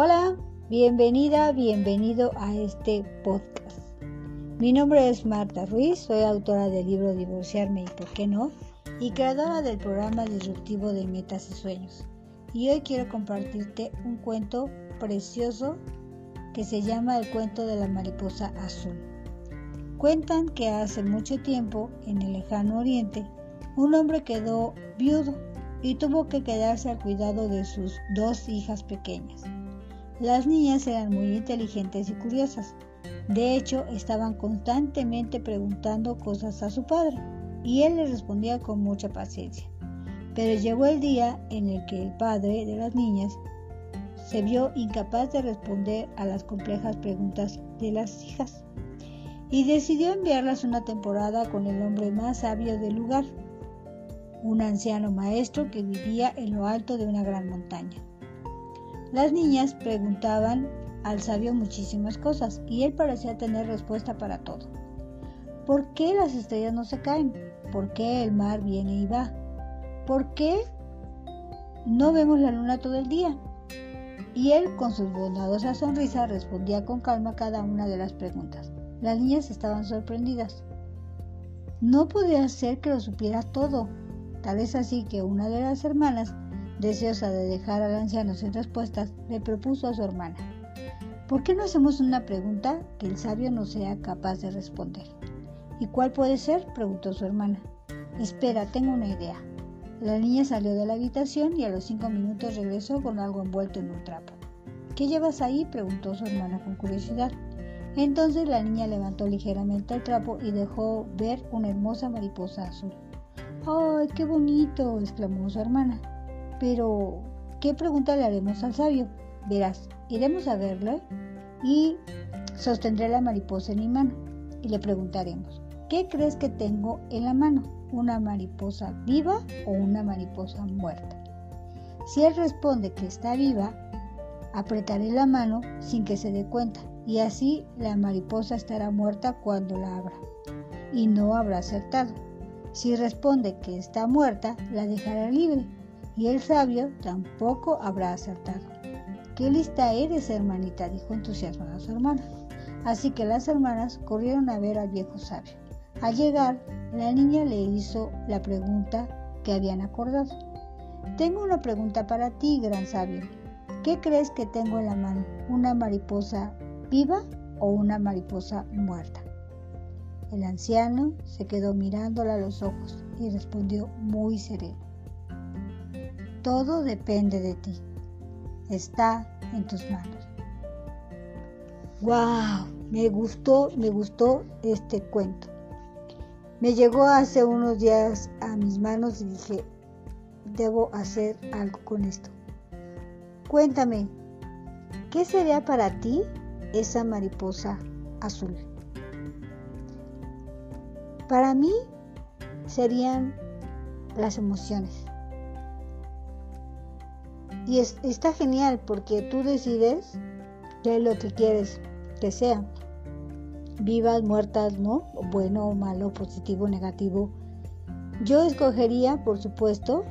Hola, bienvenida, bienvenido a este podcast. Mi nombre es Marta Ruiz, soy autora del libro Divorciarme y por qué no, y creadora del programa disruptivo de metas y sueños. Y hoy quiero compartirte un cuento precioso que se llama El cuento de la mariposa azul. Cuentan que hace mucho tiempo, en el lejano oriente, un hombre quedó viudo y tuvo que quedarse al cuidado de sus dos hijas pequeñas. Las niñas eran muy inteligentes y curiosas. De hecho, estaban constantemente preguntando cosas a su padre y él les respondía con mucha paciencia. Pero llegó el día en el que el padre de las niñas se vio incapaz de responder a las complejas preguntas de las hijas y decidió enviarlas una temporada con el hombre más sabio del lugar, un anciano maestro que vivía en lo alto de una gran montaña. Las niñas preguntaban al sabio muchísimas cosas y él parecía tener respuesta para todo. ¿Por qué las estrellas no se caen? ¿Por qué el mar viene y va? ¿Por qué no vemos la luna todo el día? Y él con su bondadosa sonrisa respondía con calma cada una de las preguntas. Las niñas estaban sorprendidas. No podía ser que lo supiera todo. Tal es así que una de las hermanas Deseosa de dejar al anciano sin respuestas, le propuso a su hermana, ¿por qué no hacemos una pregunta que el sabio no sea capaz de responder? ¿Y cuál puede ser? preguntó su hermana. Espera, tengo una idea. La niña salió de la habitación y a los cinco minutos regresó con algo envuelto en un trapo. ¿Qué llevas ahí? preguntó su hermana con curiosidad. Entonces la niña levantó ligeramente el trapo y dejó ver una hermosa mariposa azul. ¡Ay, qué bonito! exclamó su hermana. Pero, ¿qué pregunta le haremos al sabio? Verás, iremos a verle y sostendré la mariposa en mi mano y le preguntaremos, ¿qué crees que tengo en la mano? ¿Una mariposa viva o una mariposa muerta? Si él responde que está viva, apretaré la mano sin que se dé cuenta y así la mariposa estará muerta cuando la abra y no habrá acertado. Si responde que está muerta, la dejará libre y el sabio tampoco habrá acertado. Qué lista eres, hermanita, dijo entusiasmada su hermana. Así que las hermanas corrieron a ver al viejo sabio. Al llegar, la niña le hizo la pregunta que habían acordado. Tengo una pregunta para ti, gran sabio. ¿Qué crees que tengo en la mano? ¿Una mariposa viva o una mariposa muerta? El anciano se quedó mirándola a los ojos y respondió muy sereno. Todo depende de ti. Está en tus manos. ¡Wow! Me gustó, me gustó este cuento. Me llegó hace unos días a mis manos y dije, debo hacer algo con esto. Cuéntame, ¿qué sería para ti esa mariposa azul? Para mí serían las emociones. Y está genial porque tú decides qué es lo que quieres que sea. Vivas, muertas, ¿no? Bueno, malo, positivo, negativo. Yo escogería, por supuesto,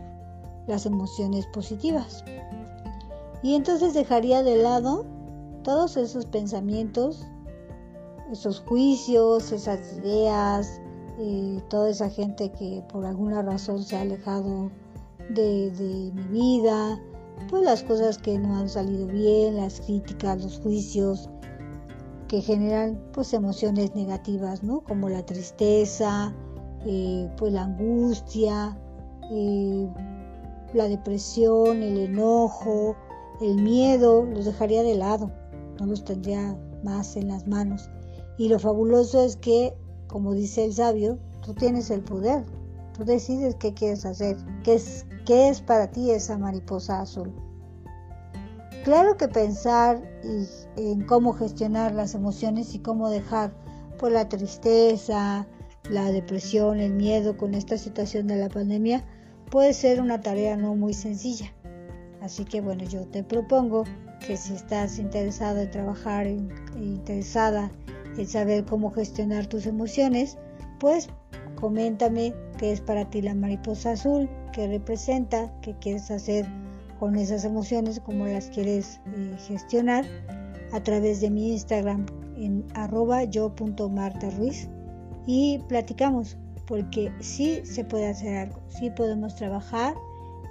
las emociones positivas. Y entonces dejaría de lado todos esos pensamientos, esos juicios, esas ideas, eh, toda esa gente que por alguna razón se ha alejado de mi vida, pues las cosas que no han salido bien, las críticas, los juicios que generan pues emociones negativas, ¿no? Como la tristeza, eh, pues la angustia, eh, la depresión, el enojo, el miedo, los dejaría de lado, no los tendría más en las manos. Y lo fabuloso es que, como dice el sabio, tú tienes el poder, tú decides qué quieres hacer, qué es ¿Qué es para ti esa mariposa azul? Claro que pensar en cómo gestionar las emociones y cómo dejar por pues, la tristeza, la depresión, el miedo con esta situación de la pandemia puede ser una tarea no muy sencilla. Así que bueno, yo te propongo que si estás interesado en trabajar, interesada en saber cómo gestionar tus emociones, pues coméntame qué es para ti la mariposa azul, qué representa, qué quieres hacer con esas emociones, cómo las quieres eh, gestionar a través de mi Instagram en arroba yo.martaruiz y platicamos porque sí se puede hacer algo, sí podemos trabajar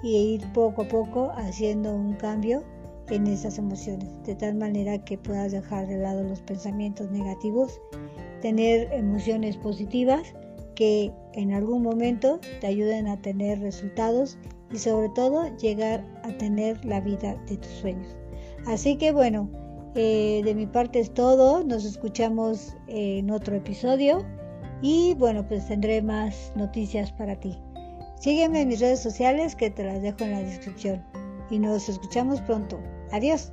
y ir poco a poco haciendo un cambio en esas emociones, de tal manera que puedas dejar de lado los pensamientos negativos, tener emociones positivas que en algún momento te ayuden a tener resultados y sobre todo llegar a tener la vida de tus sueños. Así que bueno, eh, de mi parte es todo, nos escuchamos en otro episodio y bueno, pues tendré más noticias para ti. Sígueme en mis redes sociales que te las dejo en la descripción y nos escuchamos pronto. Adiós.